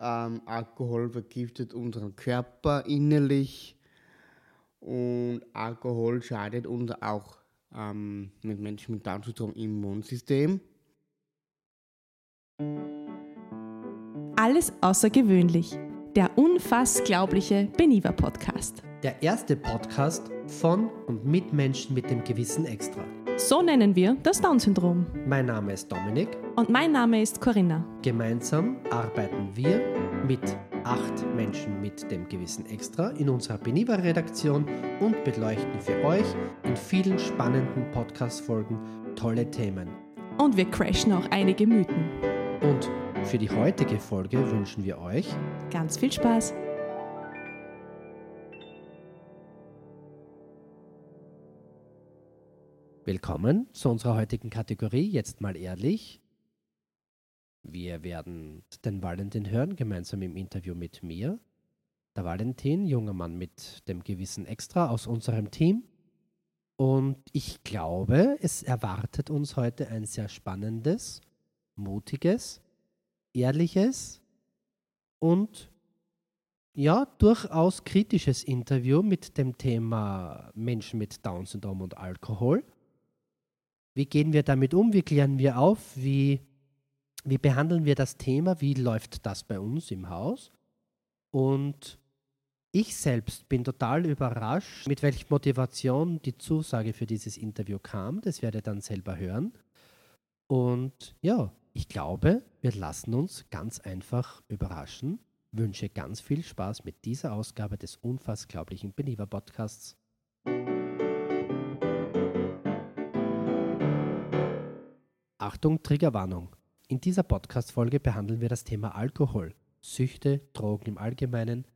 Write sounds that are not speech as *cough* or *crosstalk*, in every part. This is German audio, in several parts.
Ähm, Alkohol vergiftet unseren Körper innerlich und Alkohol schadet uns auch ähm, mit Menschen mit Down-Syndrom im Immunsystem. Alles außergewöhnlich. Der unfassglaubliche Beniva Podcast. Der erste Podcast von und mit Menschen mit dem gewissen Extra. So nennen wir das Down-Syndrom. Mein Name ist Dominik. Und mein Name ist Corinna. Gemeinsam arbeiten wir mit acht Menschen mit dem gewissen Extra in unserer Beniva-Redaktion und beleuchten für euch in vielen spannenden Podcast-Folgen tolle Themen. Und wir crashen auch einige Mythen. Und für die heutige Folge wünschen wir euch ganz viel Spaß. Willkommen zu unserer heutigen Kategorie. Jetzt mal ehrlich. Wir werden den Valentin hören, gemeinsam im Interview mit mir. Der Valentin, junger Mann mit dem gewissen Extra aus unserem Team. Und ich glaube, es erwartet uns heute ein sehr spannendes, mutiges, ehrliches und ja, durchaus kritisches Interview mit dem Thema Menschen mit Down-Syndrom und Alkohol. Wie gehen wir damit um? Wie klären wir auf? Wie, wie behandeln wir das Thema? Wie läuft das bei uns im Haus? Und ich selbst bin total überrascht, mit welcher Motivation die Zusage für dieses Interview kam. Das werde ich dann selber hören. Und ja, ich glaube, wir lassen uns ganz einfach überraschen. Wünsche ganz viel Spaß mit dieser Ausgabe des unfassglaublichen Believer Podcasts. Achtung, Triggerwarnung. In dieser Podcast-Folge behandeln wir das Thema Alkohol, Süchte, Drogen im Allgemeinen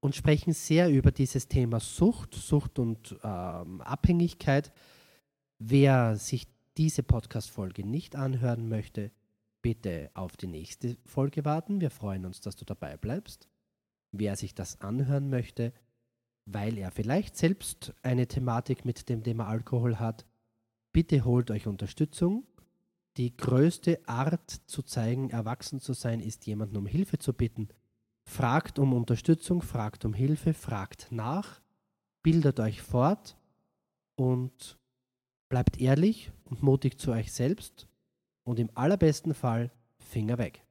und sprechen sehr über dieses Thema Sucht, Sucht und ähm, Abhängigkeit. Wer sich diese Podcast-Folge nicht anhören möchte, bitte auf die nächste Folge warten. Wir freuen uns, dass du dabei bleibst. Wer sich das anhören möchte, weil er vielleicht selbst eine Thematik mit dem Thema Alkohol hat, bitte holt euch Unterstützung. Die größte Art zu zeigen, erwachsen zu sein, ist jemanden um Hilfe zu bitten. Fragt um Unterstützung, fragt um Hilfe, fragt nach, bildet euch fort und bleibt ehrlich und mutig zu euch selbst und im allerbesten Fall Finger weg.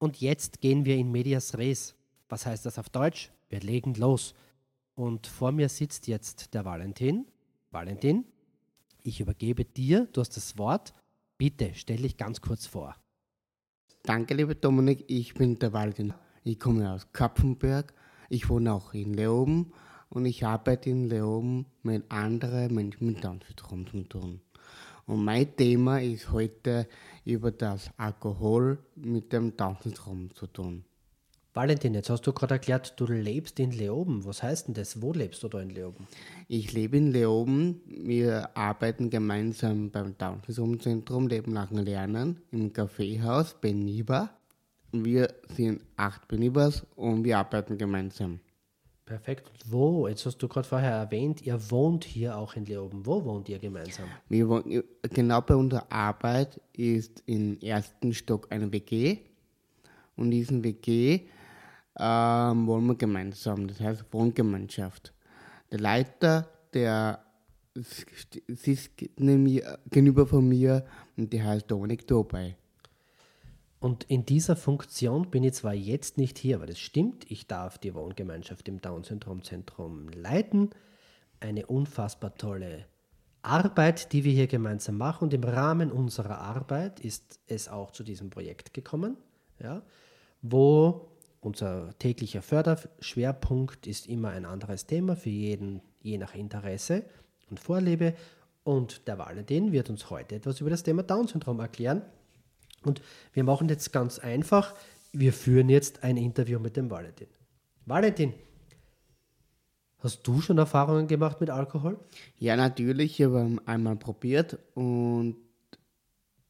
Und jetzt gehen wir in Medias Res. Was heißt das auf Deutsch? Wir legen los. Und vor mir sitzt jetzt der Valentin. Valentin, ich übergebe dir, du hast das Wort. Bitte stell dich ganz kurz vor. Danke, lieber Dominik. Ich bin der Valentin. Ich komme aus Kapfenberg. Ich wohne auch in Leoben und ich arbeite in Leoben mit anderen Menschen mit Down-Syndrom zu tun. Und mein Thema ist heute über das Alkohol mit dem Down-Syndrom zu tun. Valentin, jetzt hast du gerade erklärt, du lebst in Leoben. Was heißt denn das? Wo lebst du da in Leoben? Ich lebe in Leoben. Wir arbeiten gemeinsam beim Down-Syndrom-Zentrum Leben nach Lernen im Kaffeehaus Beniba. Wir sind acht Benibas und wir arbeiten gemeinsam. Perfekt. wo? Jetzt hast du gerade vorher erwähnt, ihr wohnt hier auch in Leoben. Wo wohnt ihr gemeinsam? Wir wohnen, genau bei unserer Arbeit ist im ersten Stock eine WG. Und diesen WG ähm, wollen wir gemeinsam, das heißt Wohngemeinschaft. Der Leiter, der sitzt gegenüber von mir und der heißt Dominik Dobay. Und in dieser Funktion bin ich zwar jetzt nicht hier, aber das stimmt, ich darf die Wohngemeinschaft im Down-Syndrom-Zentrum leiten. Eine unfassbar tolle Arbeit, die wir hier gemeinsam machen. Und im Rahmen unserer Arbeit ist es auch zu diesem Projekt gekommen, ja, wo unser täglicher Förderschwerpunkt ist immer ein anderes Thema für jeden, je nach Interesse und Vorliebe. Und der Valentin wird uns heute etwas über das Thema Down-Syndrom erklären. Und wir machen jetzt ganz einfach. Wir führen jetzt ein Interview mit dem Valentin. Valentin, hast du schon Erfahrungen gemacht mit Alkohol? Ja, natürlich. Ich habe einmal probiert und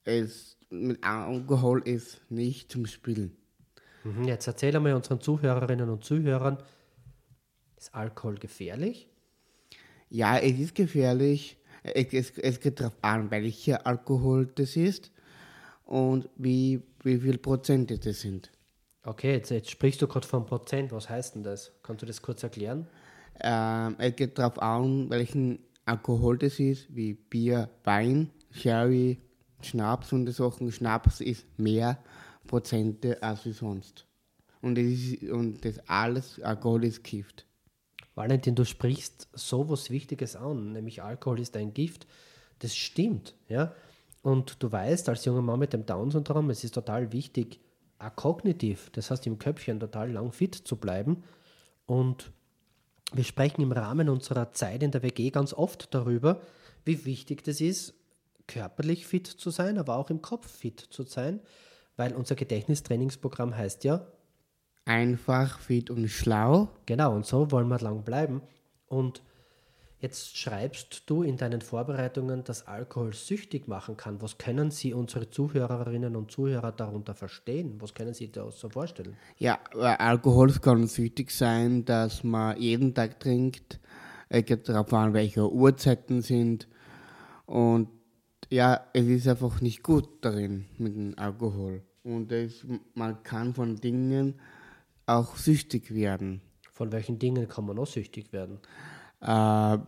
es mit Alkohol ist nicht zum Spielen. Mhm, jetzt erzähl einmal unseren Zuhörerinnen und Zuhörern, ist Alkohol gefährlich? Ja, es ist gefährlich. es, es, es geht darauf an, welcher Alkohol das ist und wie, wie viel Prozent das sind. Okay, jetzt, jetzt sprichst du gerade von Prozent. Was heißt denn das? Kannst du das kurz erklären? Ähm, es geht darauf an, welchen Alkohol das ist, wie Bier, Wein, Sherry, Schnaps und Sachen. Schnaps ist mehr Prozente als wie sonst. Und das, ist, und das alles, Alkohol ist Gift. Valentin, du sprichst so was Wichtiges an, nämlich Alkohol ist ein Gift. Das stimmt, ja. Und du weißt, als junger Mann mit dem Down-Syndrom, es ist total wichtig, kognitiv, das heißt im Köpfchen total lang fit zu bleiben. Und wir sprechen im Rahmen unserer Zeit in der WG ganz oft darüber, wie wichtig das ist, körperlich fit zu sein, aber auch im Kopf fit zu sein, weil unser Gedächtnistrainingsprogramm heißt ja Einfach, fit und schlau. Genau, und so wollen wir lang bleiben. Und jetzt schreibst du in deinen Vorbereitungen, dass Alkohol süchtig machen kann. Was können Sie unsere Zuhörerinnen und Zuhörer darunter verstehen? Was können Sie da so vorstellen? Ja, weil Alkohol kann süchtig sein, dass man jeden Tag trinkt. Es geht darauf an, welche Uhrzeiten sind. Und ja, es ist einfach nicht gut darin mit dem Alkohol. Und es, man kann von Dingen auch süchtig werden. Von welchen Dingen kann man auch süchtig werden? Äh,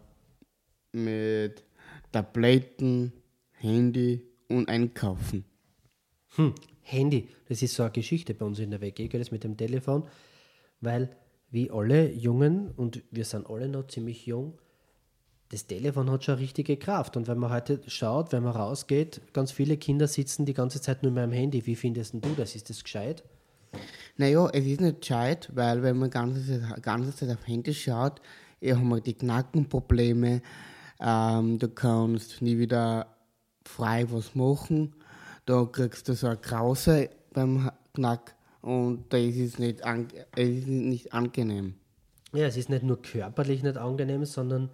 mit Tabletten, Handy und Einkaufen. Hm, Handy, das ist so eine Geschichte bei uns in der WG, es mit dem Telefon, weil wie alle Jungen, und wir sind alle noch ziemlich jung, das Telefon hat schon richtige Kraft. Und wenn man heute schaut, wenn man rausgeht, ganz viele Kinder sitzen die ganze Zeit nur mit dem Handy. Wie findest du das? Ist das gescheit? Naja, es ist nicht gescheit, weil wenn man die ganze Zeit, ganze Zeit auf Handy schaut, eh haben wir die Knackenprobleme. Ähm, du kannst nie wieder frei was machen. Da kriegst du so eine Krause beim Knack und da ist es nicht, es ist nicht angenehm. Ja, es ist nicht nur körperlich nicht angenehm, sondern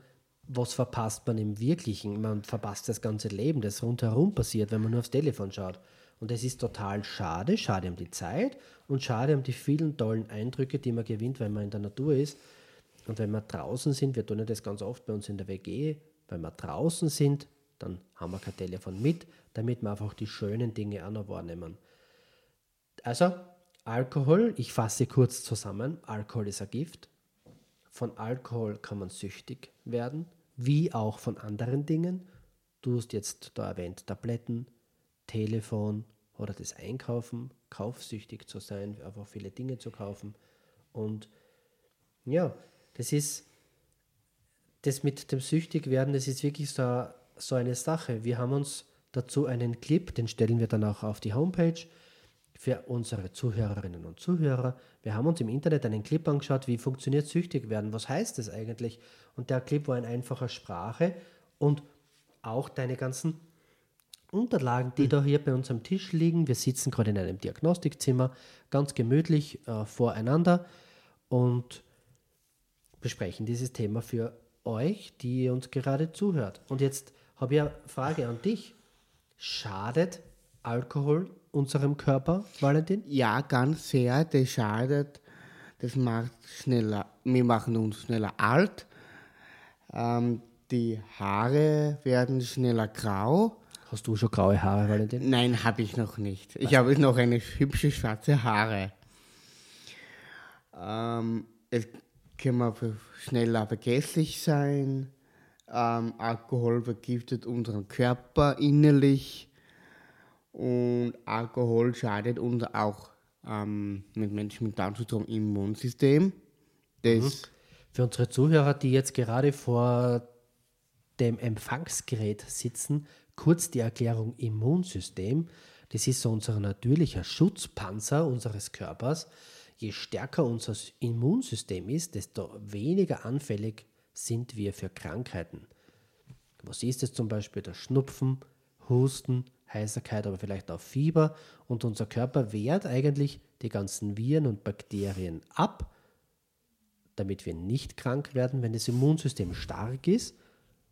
was verpasst man im Wirklichen? Man verpasst das ganze Leben, das rundherum passiert, wenn man nur aufs Telefon schaut. Und es ist total schade, schade um die Zeit und schade um die vielen tollen Eindrücke, die man gewinnt, wenn man in der Natur ist. Und wenn wir draußen sind, wir tun ja das ganz oft bei uns in der WG, wenn wir draußen sind, dann haben wir kein Telefon mit, damit wir einfach die schönen Dinge auch noch wahrnehmen. Also, Alkohol, ich fasse kurz zusammen, Alkohol ist ein Gift. Von Alkohol kann man süchtig werden, wie auch von anderen Dingen. Du hast jetzt da erwähnt Tabletten, Telefon oder das Einkaufen, kaufsüchtig zu sein, einfach viele Dinge zu kaufen. Und ja, das ist das mit dem Süchtigwerden, das ist wirklich so, so eine Sache. Wir haben uns dazu einen Clip, den stellen wir dann auch auf die Homepage für unsere Zuhörerinnen und Zuhörer. Wir haben uns im Internet einen Clip angeschaut, wie funktioniert süchtig werden, was heißt das eigentlich? Und der Clip war in einfacher Sprache und auch deine ganzen Unterlagen, die da hier bei uns am Tisch liegen. Wir sitzen gerade in einem Diagnostikzimmer, ganz gemütlich äh, voreinander und besprechen dieses Thema für euch, die ihr uns gerade zuhört. Und jetzt habe ich eine Frage an dich. Schadet Alkohol unserem Körper, Valentin? Ja, ganz sehr. Das schadet. Das macht schneller. Wir machen uns schneller alt. Ähm, die Haare werden schneller grau. Hast du schon graue Haare, Valentin? Nein, habe ich noch nicht. Ich habe noch eine hübsche schwarze Haare. Ähm, es kann man schneller vergesslich sein. Ähm, Alkohol vergiftet unseren Körper innerlich. Und Alkohol schadet uns auch ähm, mit Menschen mit Down-Syndrom Immunsystem. Das mhm. Für unsere Zuhörer, die jetzt gerade vor dem Empfangsgerät sitzen, kurz die Erklärung Immunsystem. Das ist so unser natürlicher Schutzpanzer unseres Körpers. Je stärker unser Immunsystem ist, desto weniger anfällig sind wir für Krankheiten. Was ist es zum Beispiel? Der Schnupfen, Husten, Heiserkeit, aber vielleicht auch Fieber. Und unser Körper wehrt eigentlich die ganzen Viren und Bakterien ab, damit wir nicht krank werden, wenn das Immunsystem stark ist.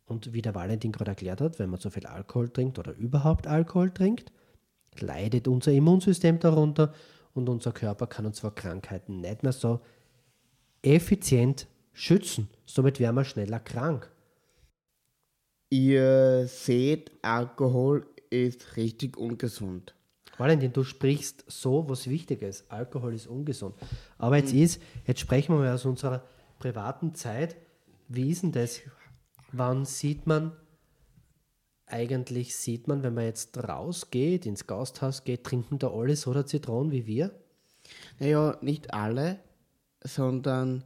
Und wie der Valentin gerade erklärt hat, wenn man zu viel Alkohol trinkt oder überhaupt Alkohol trinkt, leidet unser Immunsystem darunter und unser Körper kann uns vor Krankheiten nicht mehr so effizient schützen. Somit werden wir schneller krank. ihr seht, Alkohol ist richtig ungesund. Valentin, du sprichst so, was wichtig ist. Alkohol ist ungesund. Aber jetzt ist, jetzt sprechen wir mal aus unserer privaten Zeit. Wie ist denn das? Wann sieht man, eigentlich sieht man, wenn man jetzt rausgeht, ins Gasthaus geht, trinken da alle so der Zitronen wie wir? Naja, nicht alle, sondern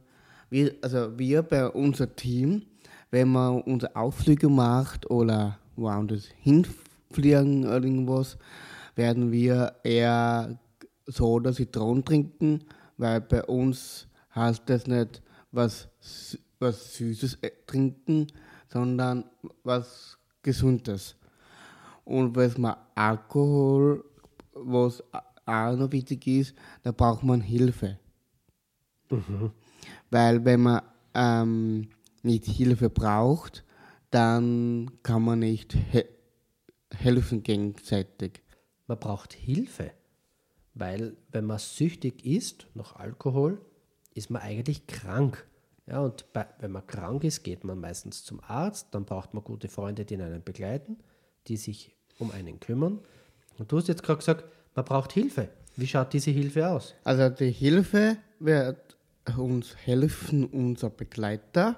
wir, also wir bei unser Team, wenn man unsere Ausflüge macht oder woanders hinfliegen oder irgendwas, werden wir eher Soda, Zitronen trinken, weil bei uns heißt das nicht was, was Süßes äh, trinken, sondern was Gesundes. Und wenn man Alkohol, was auch noch wichtig ist, da braucht man Hilfe. Weil wenn man ähm, nicht Hilfe braucht, dann kann man nicht he helfen gegenseitig. Man braucht Hilfe, weil wenn man süchtig ist nach Alkohol, ist man eigentlich krank. Ja, und bei, wenn man krank ist, geht man meistens zum Arzt, dann braucht man gute Freunde, die einen begleiten, die sich um einen kümmern. Und du hast jetzt gerade gesagt, man braucht Hilfe. Wie schaut diese Hilfe aus? Also die Hilfe wird uns helfen, unser Begleiter.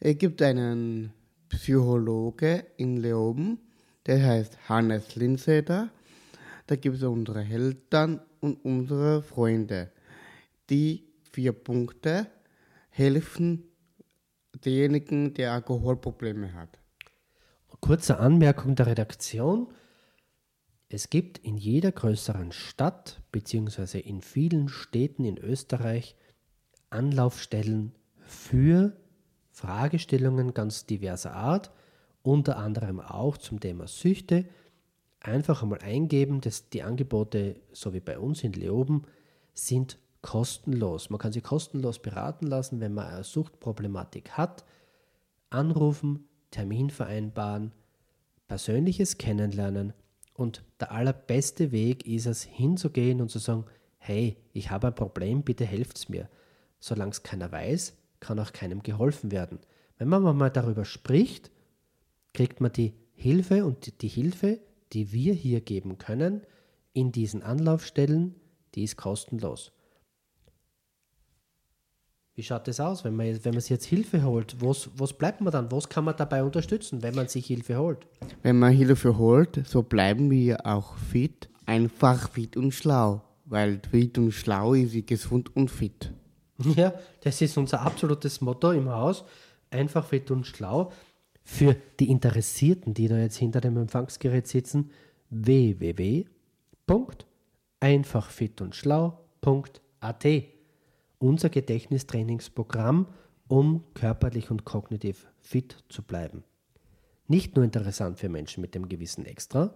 Es gibt einen Psychologe in Leoben, der heißt Hannes Linseder. Da gibt es unsere Eltern und unsere Freunde. Die vier Punkte helfen denjenigen, der Alkoholprobleme hat. Kurze Anmerkung der Redaktion. Es gibt in jeder größeren Stadt bzw. in vielen Städten in Österreich Anlaufstellen für Fragestellungen ganz diverser Art, unter anderem auch zum Thema Süchte. Einfach einmal eingeben, dass die Angebote, so wie bei uns in Leoben, sind kostenlos. Man kann sie kostenlos beraten lassen, wenn man eine Suchtproblematik hat. Anrufen, Termin vereinbaren, persönliches Kennenlernen und der allerbeste Weg ist es, hinzugehen und zu sagen, hey, ich habe ein Problem, bitte helft's mir. Solange es keiner weiß, kann auch keinem geholfen werden. Wenn man mal darüber spricht, kriegt man die Hilfe und die Hilfe, die wir hier geben können, in diesen Anlaufstellen, die ist kostenlos. Wie schaut das aus, wenn man, wenn man sich jetzt Hilfe holt? Was, was bleibt man dann? Was kann man dabei unterstützen, wenn man sich Hilfe holt? Wenn man Hilfe holt, so bleiben wir auch fit, einfach fit und schlau. Weil fit und schlau ist wie gesund und fit. *laughs* Ja, das ist unser absolutes Motto im Haus. Einfach fit und schlau. Für die Interessierten, die da jetzt hinter dem Empfangsgerät sitzen, www.einfachfitundschlau.at. Unser Gedächtnistrainingsprogramm, um körperlich und kognitiv fit zu bleiben. Nicht nur interessant für Menschen mit dem gewissen Extra,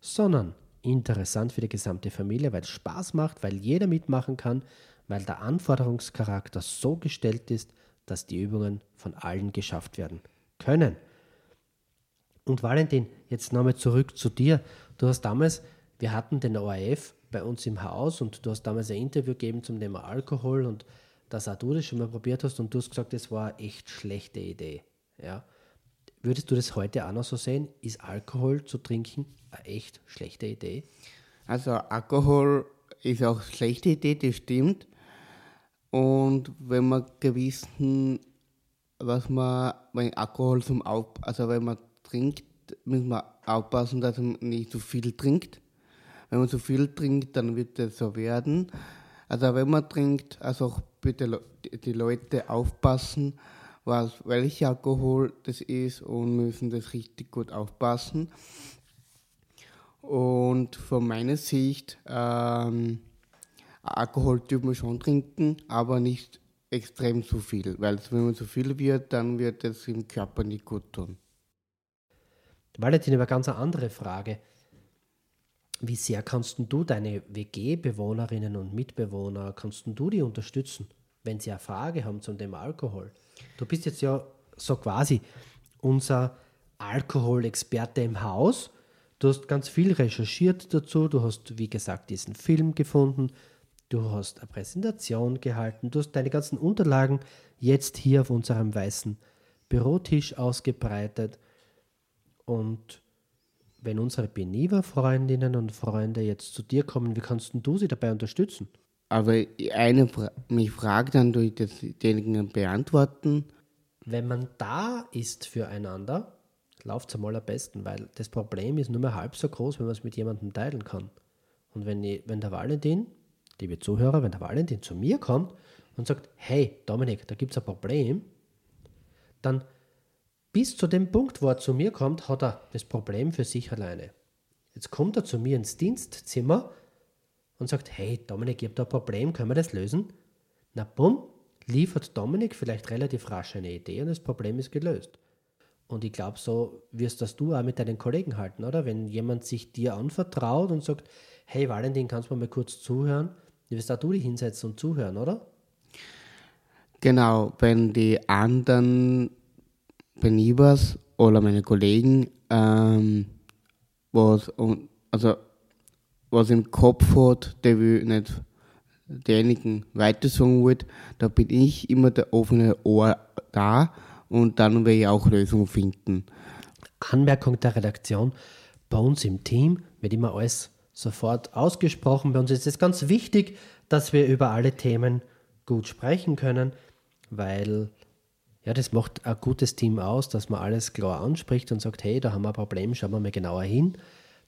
sondern interessant für die gesamte Familie, weil es Spaß macht, weil jeder mitmachen kann, weil der Anforderungscharakter so gestellt ist, dass die Übungen von allen geschafft werden können. Und Valentin, jetzt nochmal zurück zu dir. Du hast damals, wir hatten den ORF bei uns im Haus und du hast damals ein Interview gegeben zum Thema Alkohol und dass auch du das schon mal probiert hast und du hast gesagt, das war eine echt schlechte Idee. Ja. Würdest du das heute auch noch so sehen? Ist Alkohol zu trinken eine echt schlechte Idee? Also Alkohol ist auch eine schlechte Idee, das stimmt. Und wenn man gewissen, was man, wenn Alkohol zum Auf, also wenn man trinkt, muss man aufpassen, dass man nicht zu viel trinkt. Wenn man zu viel trinkt, dann wird es so werden. Also wenn man trinkt, also bitte die Leute aufpassen, was, welcher Alkohol das ist und müssen das richtig gut aufpassen. Und von meiner Sicht, ähm, Alkohol dürfen wir schon trinken, aber nicht extrem zu viel, weil wenn man zu viel wird, dann wird es im Körper nicht gut tun. Valentin, aber ganz eine andere Frage. Wie sehr kannst du deine WG-Bewohnerinnen und Mitbewohner, kannst du die unterstützen, wenn sie eine Frage haben zum Thema Alkohol? Du bist jetzt ja so quasi unser Alkoholexperte im Haus. Du hast ganz viel recherchiert dazu. Du hast, wie gesagt, diesen Film gefunden. Du hast eine Präsentation gehalten. Du hast deine ganzen Unterlagen jetzt hier auf unserem weißen Bürotisch ausgebreitet. Und wenn unsere Beniva-Freundinnen und Freunde jetzt zu dir kommen, wie kannst du sie dabei unterstützen? Aber eine fra mich fragt, dann durch das denjenigen beantworten. Wenn man da ist füreinander, läuft es am allerbesten, weil das Problem ist nur mehr halb so groß, wenn man es mit jemandem teilen kann. Und wenn, ich, wenn der Valentin, liebe Zuhörer, wenn der Valentin zu mir kommt und sagt, hey Dominik, da gibt es ein Problem, dann bis zu dem Punkt, wo er zu mir kommt, hat er das Problem für sich alleine. Jetzt kommt er zu mir ins Dienstzimmer und sagt, hey Dominik, habe da ein Problem, können wir das lösen? Na bumm, liefert Dominik vielleicht relativ rasch eine Idee und das Problem ist gelöst. Und ich glaube, so wirst das du auch mit deinen Kollegen halten, oder? Wenn jemand sich dir anvertraut und sagt, hey Valentin, kannst du mal kurz zuhören? Du wirst auch du dich hinsetzen und zuhören, oder? Genau, wenn die anderen Benibers oder meine Kollegen ähm, was, also, was im Kopf hat, der will nicht derjenigen weiter sagen will, da bin ich immer der offene Ohr da und dann werde ich auch Lösungen finden. Anmerkung der Redaktion. Bei uns im Team wird immer alles sofort ausgesprochen. Bei uns ist es ganz wichtig, dass wir über alle Themen gut sprechen können, weil ja, das macht ein gutes Team aus, dass man alles klar anspricht und sagt, hey, da haben wir ein Problem, schauen wir mal genauer hin.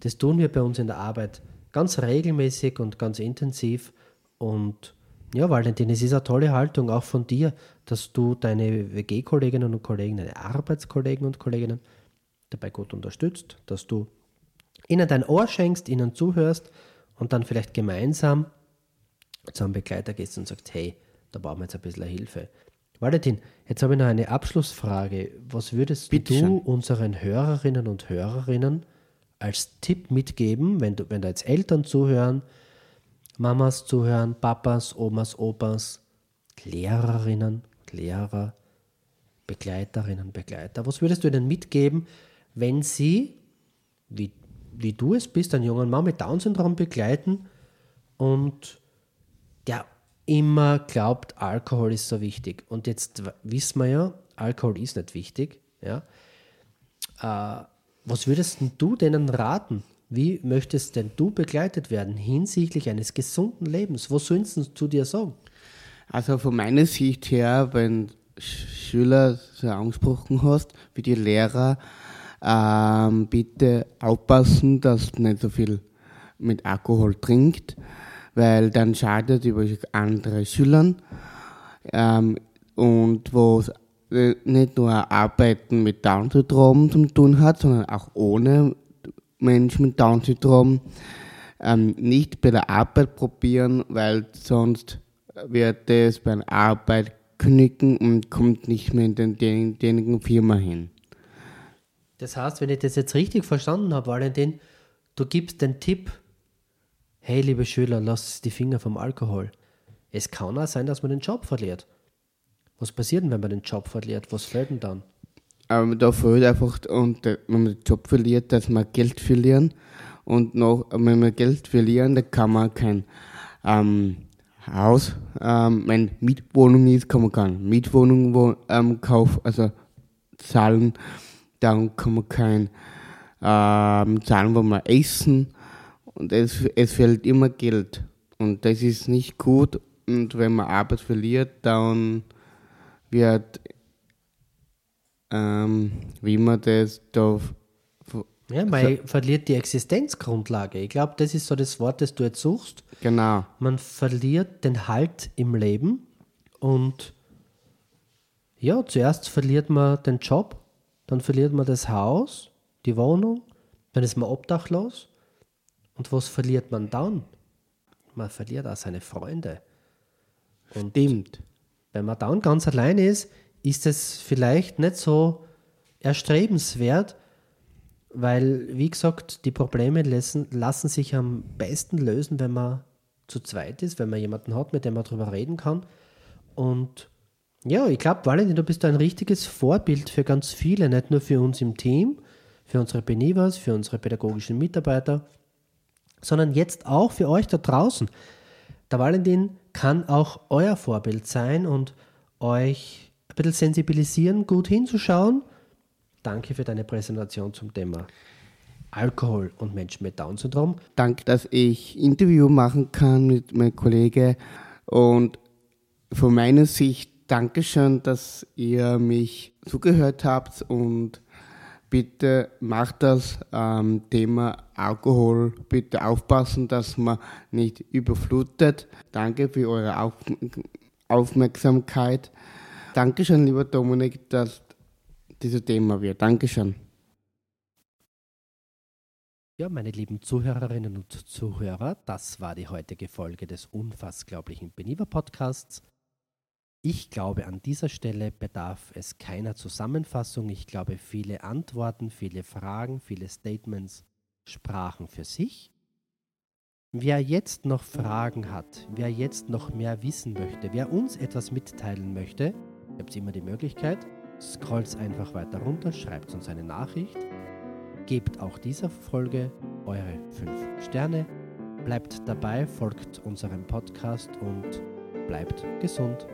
Das tun wir bei uns in der Arbeit ganz regelmäßig und ganz intensiv und ja, Valentin, es ist eine tolle Haltung auch von dir, dass du deine WG-Kolleginnen und Kollegen, deine Arbeitskollegen und Kolleginnen dabei gut unterstützt, dass du ihnen dein Ohr schenkst, ihnen zuhörst und dann vielleicht gemeinsam zu einem Begleiter gehst und sagst, hey, da brauchen wir jetzt ein bisschen Hilfe. Valentin, jetzt habe ich noch eine Abschlussfrage. Was würdest Bitte du schön. unseren Hörerinnen und Hörerinnen als Tipp mitgeben, wenn, du, wenn da jetzt Eltern zuhören, Mamas zuhören, Papas, Omas, Opas, Lehrerinnen, Lehrer, Begleiterinnen, Begleiter. Was würdest du ihnen mitgeben, wenn sie, wie, wie du es bist, einen jungen Mann mit Down-Syndrom begleiten und der immer glaubt, Alkohol ist so wichtig. Und jetzt wissen wir ja, Alkohol ist nicht wichtig. Ja? Äh, was würdest du denen raten? Wie möchtest denn du begleitet werden hinsichtlich eines gesunden Lebens? Was sollen sie zu dir sagen? Also von meiner Sicht her, wenn Sch- Schüler so angesprochen hast, wie die Lehrer, ähm, bitte aufpassen, dass nicht so viel mit Alkohol trinkt, weil dann schadet über andere Schülern. Ähm, und wo es äh, nicht nur Arbeiten mit Down-Syndrom zu tun hat, sondern auch ohne Menschen mit Down-Syndrom ähm, nicht bei der Arbeit probieren, weil sonst wird es bei der Arbeit knicken und kommt nicht mehr in den, den, den Firma hin. Das heißt, wenn ich das jetzt richtig verstanden habe, Valentin, du gibst den Tipp, hey liebe Schüler, lasst die Finger vom Alkohol. Es kann auch sein, dass man den Job verliert. Was passiert denn, wenn man den Job verliert? Was fällt denn dann? Aber da fehlt einfach, und äh, wenn man den Job verliert, dass man Geld verlieren. Und noch, wenn wir Geld verlieren, dann kann man kein ähm, Haus, ähm, wenn Mietwohnung ist, kann man keine Mietwohnung wo, ähm, kaufen, also zahlen. Dann kann man kein ähm, zahlen, wo man essen. Und es, es fehlt immer Geld. Und das ist nicht gut. Und wenn man Arbeit verliert, dann wird ähm, wie man das da. Ja, man verliert die Existenzgrundlage. Ich glaube, das ist so das Wort, das du jetzt suchst. Genau. Man verliert den Halt im Leben und ja, zuerst verliert man den Job, dann verliert man das Haus, die Wohnung, dann ist man obdachlos. Und was verliert man dann? Man verliert auch seine Freunde. Stimmt. Wenn man dann ganz allein ist, ist es vielleicht nicht so erstrebenswert, weil, wie gesagt, die Probleme lassen, lassen sich am besten lösen, wenn man zu zweit ist, wenn man jemanden hat, mit dem man darüber reden kann. Und ja, ich glaube, Valentin, du bist ein richtiges Vorbild für ganz viele, nicht nur für uns im Team, für unsere Benivas, für unsere pädagogischen Mitarbeiter, sondern jetzt auch für euch da draußen. Der Valentin kann auch euer Vorbild sein und euch ein bisschen sensibilisieren, gut hinzuschauen, danke für deine Präsentation zum Thema Alkohol und Menschen mit Down-Syndrom. Danke, dass ich Interview machen kann mit meinem Kollegen und von meiner Sicht Dankeschön, dass ihr mich zugehört habt und bitte macht das ähm, Thema Alkohol bitte aufpassen, dass man nicht überflutet. Danke für eure Auf Aufmerksamkeit. Dankeschön, lieber Dominik, dass dieses Thema wird. Dankeschön. Ja, meine lieben Zuhörerinnen und Zuhörer, das war die heutige Folge des unfassglaublichen Beniva Podcasts. Ich glaube, an dieser Stelle bedarf es keiner Zusammenfassung. Ich glaube, viele Antworten, viele Fragen, viele Statements sprachen für sich. Wer jetzt noch Fragen hat, wer jetzt noch mehr wissen möchte, wer uns etwas mitteilen möchte, habt immer die Möglichkeit, scrollt einfach weiter runter, schreibt uns eine Nachricht, gebt auch dieser Folge eure 5 Sterne, bleibt dabei, folgt unserem Podcast und bleibt gesund.